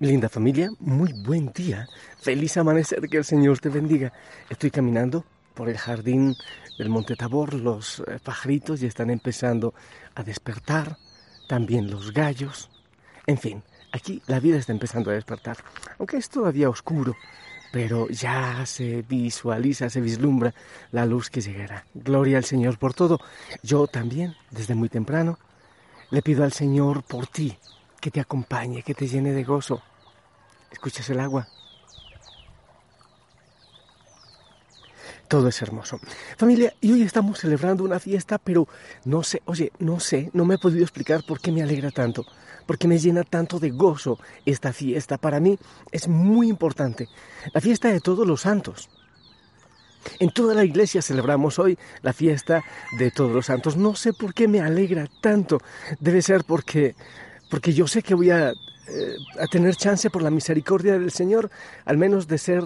Linda familia, muy buen día. Feliz amanecer, que el Señor te bendiga. Estoy caminando por el jardín del Monte Tabor. Los eh, pajaritos ya están empezando a despertar. También los gallos. En fin, aquí la vida está empezando a despertar. Aunque es todavía oscuro, pero ya se visualiza, se vislumbra la luz que llegará. Gloria al Señor por todo. Yo también, desde muy temprano, le pido al Señor por ti, que te acompañe, que te llene de gozo. ¿Escuchas el agua? Todo es hermoso. Familia, y hoy estamos celebrando una fiesta, pero no sé, oye, no sé, no me he podido explicar por qué me alegra tanto, por qué me llena tanto de gozo esta fiesta. Para mí es muy importante. La fiesta de todos los santos. En toda la iglesia celebramos hoy la fiesta de todos los santos. No sé por qué me alegra tanto. Debe ser porque porque yo sé que voy a, eh, tener chance por la misericordia del Señor, al menos de ser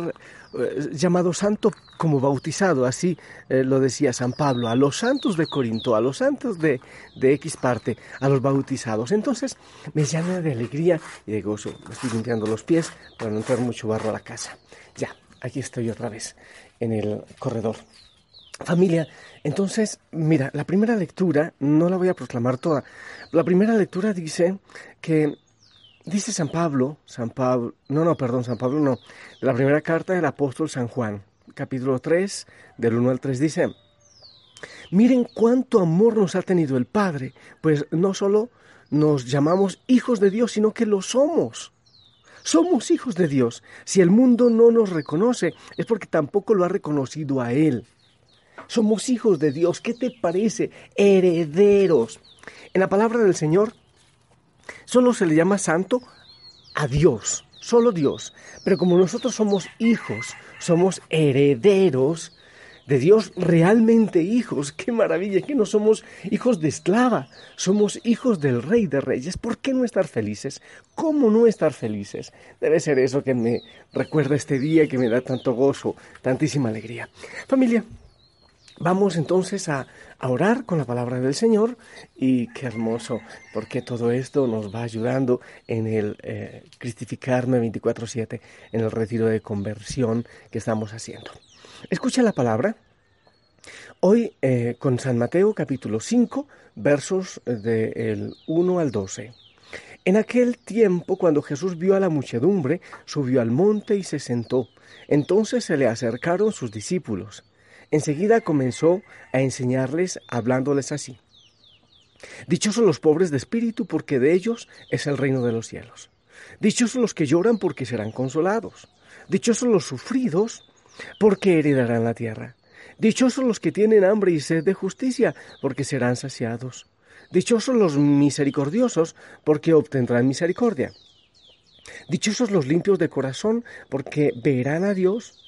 eh, llamado santo como bautizado, así eh, lo decía San Pablo, a los santos de Corinto, a los santos de, de X parte, a los bautizados. Entonces me llena de alegría y de gozo. Me estoy limpiando los pies para no entrar mucho barro a la casa. Ya, aquí estoy otra vez en el corredor. Familia, entonces, mira, la primera lectura, no la voy a proclamar toda, la primera lectura dice que, dice San Pablo, San Pablo, no, no, perdón, San Pablo no, la primera carta del apóstol San Juan, capítulo 3, del 1 al 3, dice, miren cuánto amor nos ha tenido el Padre, pues no solo nos llamamos hijos de Dios, sino que lo somos. Somos hijos de Dios. Si el mundo no nos reconoce, es porque tampoco lo ha reconocido a Él. Somos hijos de Dios. ¿Qué te parece? Herederos. En la palabra del Señor solo se le llama santo a Dios, solo Dios. Pero como nosotros somos hijos, somos herederos de Dios, realmente hijos. Qué maravilla, que no somos hijos de esclava, somos hijos del Rey de Reyes. ¿Por qué no estar felices? ¿Cómo no estar felices? Debe ser eso que me recuerda este día, que me da tanto gozo, tantísima alegría. Familia, Vamos entonces a, orar con la palabra del Señor y qué hermoso, porque todo esto nos va ayudando en el eh, Cristificarme 24/7, en el retiro de conversión que estamos haciendo. Escucha la palabra. Hoy eh, con San Mateo capítulo 5, versos del 1 al 12. En aquel tiempo, cuando Jesús vio a la muchedumbre, subió al monte y se sentó. Entonces se le acercaron sus discípulos Enseguida comenzó a enseñarles hablándoles así. Dichosos los pobres de espíritu, porque de ellos es el reino de los cielos. Dichosos los que lloran, porque serán consolados. Dichosos los sufridos, porque heredarán la tierra. Dichosos los que tienen hambre y sed de justicia, porque serán saciados. Dichosos los misericordiosos, porque obtendrán misericordia. Dichosos los limpios de corazón, porque verán a Dios.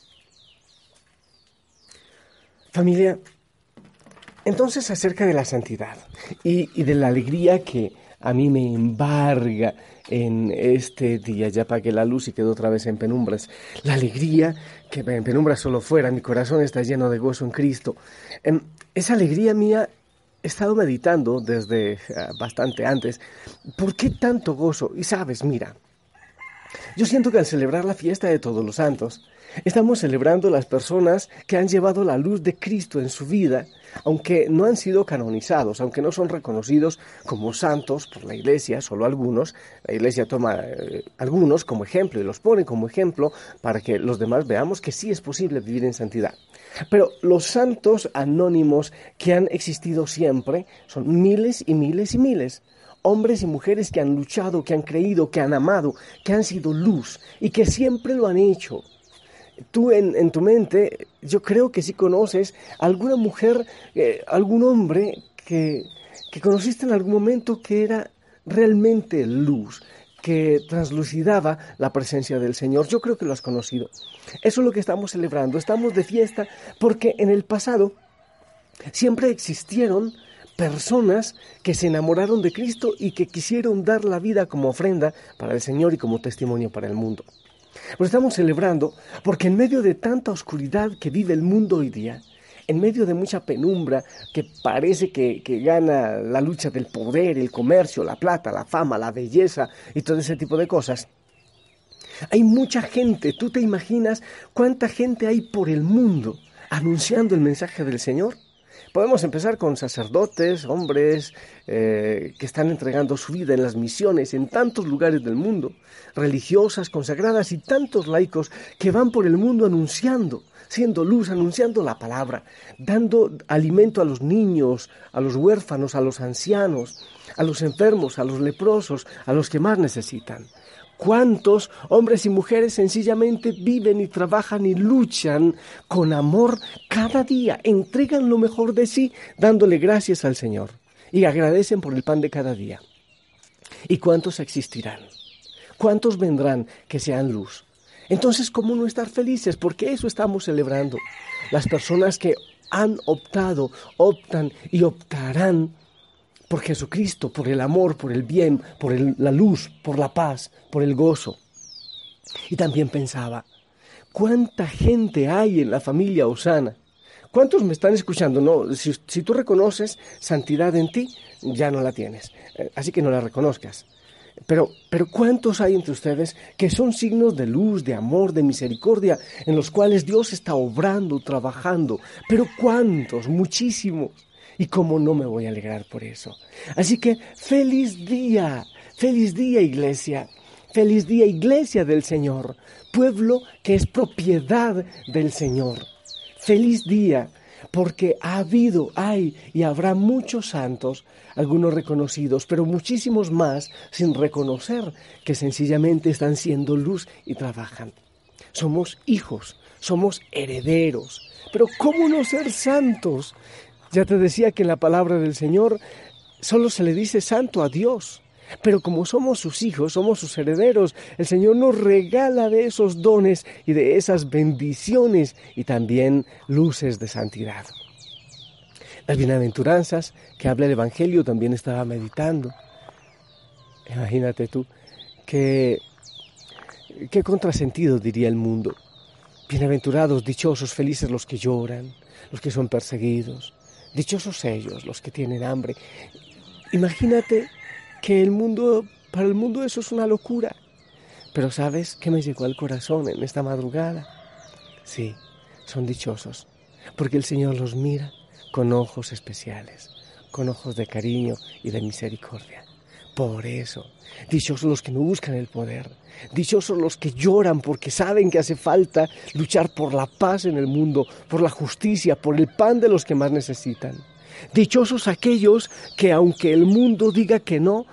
Familia, entonces acerca de la santidad y, de la alegría que a mí me embarga en este día, ya apagué la luz y quedó otra vez en penumbras. La alegría que en penumbras solo fuera, mi corazón está lleno de gozo en Cristo. Em, esa alegría mía he estado meditando desde ah, bastante antes. ¿Por qué tanto gozo? Y sabes, mira, Yo siento que al celebrar la fiesta de todos los santos, estamos celebrando las personas que han llevado la luz de Cristo en su vida, aunque no han sido canonizados, aunque no son reconocidos como santos por la Iglesia, solo algunos. La Iglesia toma eh, algunos como ejemplo y los pone como ejemplo para que los demás veamos que sí es posible vivir en santidad. Pero los santos anónimos que han existido siempre son miles y miles y miles hombres y mujeres que han luchado, que han creído, que han amado, que han sido luz y que siempre lo han hecho. Tú en, tu mente, yo creo que sí conoces alguna mujer, eh, algún hombre que, que conociste en algún momento que era realmente luz, que translucidaba la presencia del Señor. Yo creo que lo has conocido. Eso es lo que estamos celebrando. Estamos de fiesta porque en el pasado siempre existieron personas que se enamoraron de Cristo y que quisieron dar la vida como ofrenda para el Señor y como testimonio para el mundo. Lo estamos celebrando porque en medio de tanta oscuridad que vive el mundo hoy día, en medio de mucha penumbra que parece que, que, gana la lucha del poder, el comercio, la plata, la fama, la belleza y todo ese tipo de cosas, hay mucha gente, tú te imaginas cuánta gente hay por el mundo anunciando el mensaje del Señor. Podemos empezar con sacerdotes, hombres eh, que están entregando su vida en las misiones en tantos lugares del mundo, religiosas, consagradas y tantos laicos que van por el mundo anunciando, siendo luz, anunciando la palabra, dando alimento a los niños, a los huérfanos, a los ancianos, a los enfermos, a los leprosos, a los que más necesitan. ¿Cuántos hombres y mujeres sencillamente viven y trabajan y luchan con amor cada día? Entregan lo mejor de sí dándole gracias al Señor y agradecen por el pan de cada día. ¿Y cuántos existirán? ¿Cuántos vendrán que sean luz? Entonces, ¿cómo no estar felices? Porque eso estamos celebrando. Las personas que han optado, optan y optarán por Jesucristo, por el amor, por el bien, por la luz, por la paz, por el gozo. Y también pensaba, ¿cuánta gente hay en la familia Osana? ¿Cuántos me están escuchando? No, si, tú reconoces santidad en ti, ya no la tienes. Eh, así que no la reconozcas. Pero, pero ¿cuántos hay entre ustedes que son signos de luz, de amor, de misericordia, en los cuales Dios está obrando, trabajando? Pero ¿cuántos? Muchísimos. Y cómo no me voy a alegrar por eso. Así que feliz día, feliz día iglesia, feliz día iglesia del Señor, pueblo que es propiedad del Señor. Feliz día, porque ha habido, hay y habrá muchos santos, algunos reconocidos, pero muchísimos más sin reconocer que sencillamente están siendo luz y trabajan. Somos hijos, somos herederos. Pero ¿cómo no ser santos? Ya te decía que en la palabra del Señor solo se le dice santo a Dios. Pero como somos sus hijos, somos sus herederos, el Señor nos regala de esos dones y de esas bendiciones y también luces de santidad. Las bienaventuranzas que habla el Evangelio también estaba meditando. Imagínate tú, qué, qué contrasentido diría el mundo. Bienaventurados, dichosos, felices los que lloran, los que son perseguidos, Dichosos ellos, los que tienen hambre. Imagínate que el mundo, para el mundo eso es una locura. Pero ¿sabes qué me llegó al corazón en esta madrugada? Sí, son dichosos, porque el Señor los mira con ojos especiales, con ojos de cariño y de misericordia. Por eso, dichosos los que no buscan el poder, dichosos los que lloran porque saben que hace falta luchar por la paz en el mundo, por la justicia, por el pan de los que más necesitan. Dichosos aquellos que aunque el mundo diga que no,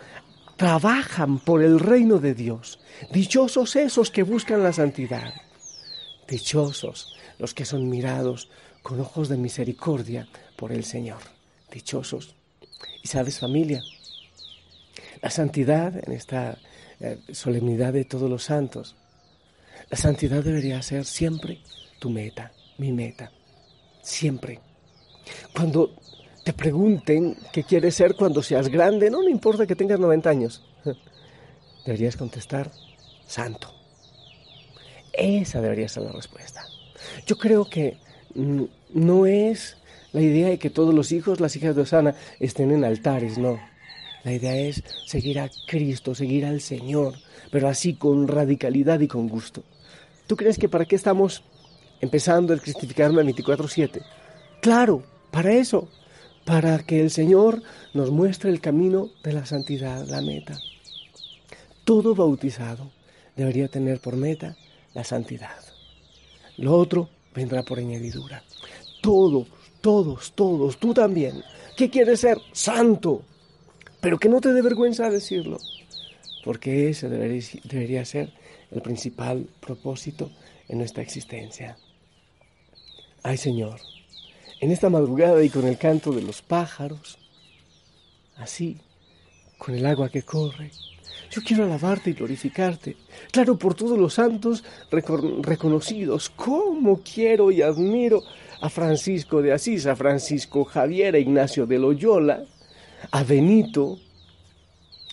trabajan por el reino de Dios. Dichosos esos que buscan la santidad. Dichosos los que son mirados con ojos de misericordia por el Señor. Dichosos. Y sabes familia, la santidad en esta eh, solemnidad de todos los santos, la santidad debería ser siempre tu meta, mi meta, siempre. Cuando te pregunten qué quieres ser cuando seas grande, no me importa que tengas 90 años, deberías contestar, santo. Esa debería ser la respuesta. Yo creo que no es la idea de que todos los hijos, las hijas de Osana, estén en altares, no. La idea es seguir a Cristo, seguir al Señor, pero así con radicalidad y con gusto. ¿Tú crees que para qué estamos empezando el cristificarme 24/7? Claro, para eso, para que el Señor nos muestre el camino de la santidad, la meta. Todo bautizado debería tener por meta la santidad. Lo otro vendrá por añadidura. Todos, todos, todos, tú también. ¿Qué quieres ser? Santo. Pero que no te dé vergüenza decirlo, porque ese debería, debería ser el principal propósito en nuestra existencia. Ay Señor, en esta madrugada y con el canto de los pájaros, así, con el agua que corre, yo quiero alabarte y glorificarte. Claro, por todos los santos reconocidos. ¿Cómo quiero y admiro a Francisco de Asís, a Francisco Javier, a Ignacio de Loyola, a Benito,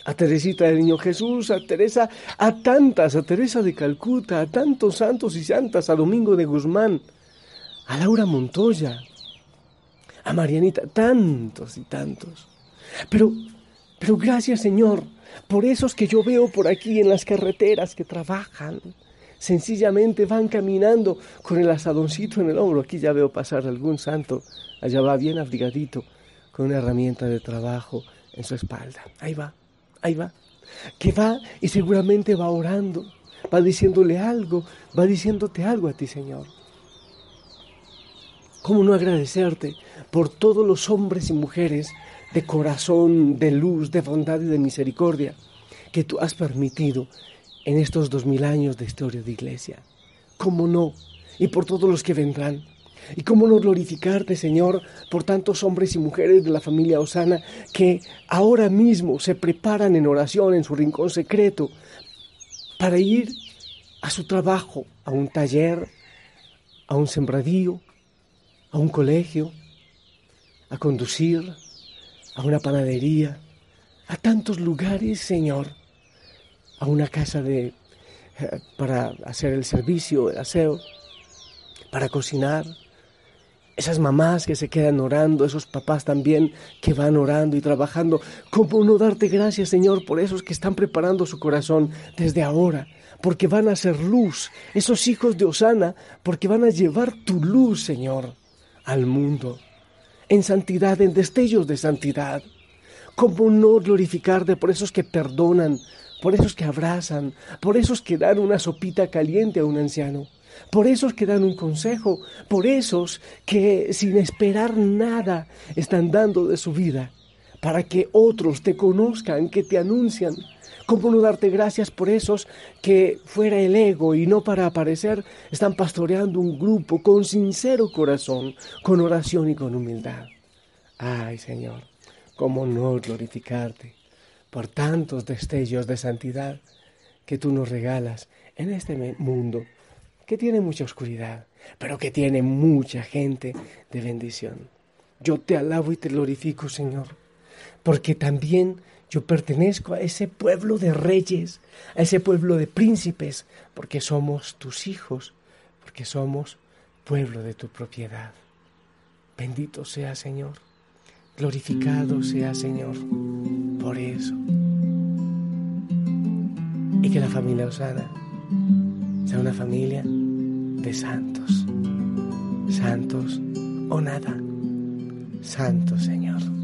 a Teresita del Niño Jesús, a Teresa, a tantas, a Teresa de Calcuta, a tantos santos y santas, a Domingo de Guzmán, a Laura Montoya, a Marianita, tantos y tantos. Pero, pero gracias Señor por esos que yo veo por aquí en las carreteras que trabajan. Sencillamente van caminando con el asadoncito en el hombro. Aquí ya veo pasar algún santo. Allá va bien abrigadito con una herramienta de trabajo en su espalda. Ahí va, ahí va. Que va y seguramente va orando, va diciéndole algo, va diciéndote algo a ti, Señor. ¿Cómo no agradecerte por todos los hombres y mujeres de corazón, de luz, de bondad y de misericordia que tú has permitido en estos dos mil años de historia de iglesia. ¿Cómo no? Y por todos los que vendrán. ¿Y cómo no glorificarte, Señor, por tantos hombres y mujeres de la familia Osana que ahora mismo se preparan en oración en su rincón secreto para ir a su trabajo, a un taller, a un sembradío, a un colegio, a conducir, a una panadería, a tantos lugares, Señor, a una casa de eh, para hacer el servicio, el aseo, para cocinar. Esas mamás que se quedan orando, esos papás también que van orando y trabajando. ¿Cómo no darte gracias, Señor, por esos que están preparando su corazón desde ahora? Porque van a ser luz, esos hijos de Osana, porque van a llevar tu luz, Señor, al mundo en santidad, en destellos de santidad. ¿Cómo no glorificarte por esos que perdonan, por esos que abrazan, por esos que dan una sopita caliente a un anciano, por esos que dan un consejo, por esos que sin esperar nada están dando de su vida, para que otros te conozcan, que te anuncian? ¿Cómo no darte gracias por esos que fuera el ego y no para aparecer están pastoreando un grupo con sincero corazón, con oración y con humildad? Ay Señor, ¿cómo no glorificarte por tantos destellos de santidad que tú nos regalas en este mundo que tiene mucha oscuridad, pero que tiene mucha gente de bendición? Yo te alabo y te glorifico, Señor, porque también yo pertenezco a ese pueblo de reyes, a ese pueblo de príncipes, porque somos tus hijos, porque somos pueblo de tu propiedad. Bendito sea Señor, glorificado sea Señor por eso. Y que la familia Osana sea una familia de santos, santos o nada, santo Señor.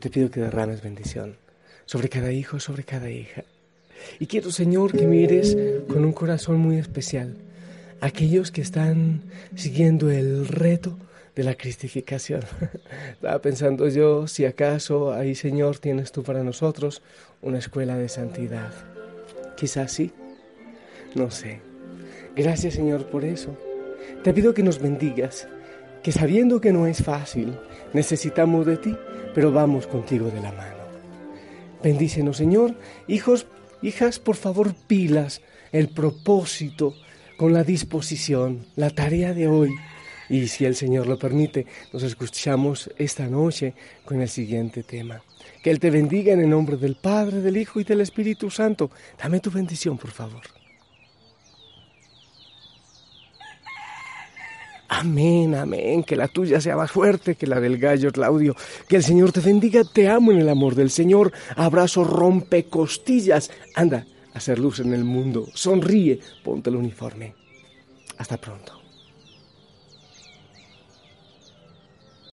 Te pido que derrames bendición sobre cada hijo, sobre cada hija. Y quiero, Señor, que mires con un corazón muy especial a aquellos que están siguiendo el reto de la cristificación. Estaba pensando yo si acaso ahí, Señor, tienes tú para nosotros una escuela de santidad. Quizás sí, no sé. Gracias, Señor, por eso. Te pido que nos bendigas, que sabiendo que no es fácil, necesitamos de ti, pero vamos contigo de la mano. Bendícenos, Señor. Hijos, hijas, por favor, pilas el propósito con la disposición, la tarea de hoy. Y si el Señor lo permite, nos escuchamos esta noche con el siguiente tema. Que Él te bendiga en el nombre del Padre, del Hijo y del Espíritu Santo. Dame tu bendición, por favor. Amén, amén. Que la tuya sea más fuerte que la del gallo Claudio. Que el Señor te bendiga. Te amo en el amor del Señor. Abrazo rompe costillas. Anda, hacer luz en el mundo. Sonríe. Ponte el uniforme. Hasta pronto.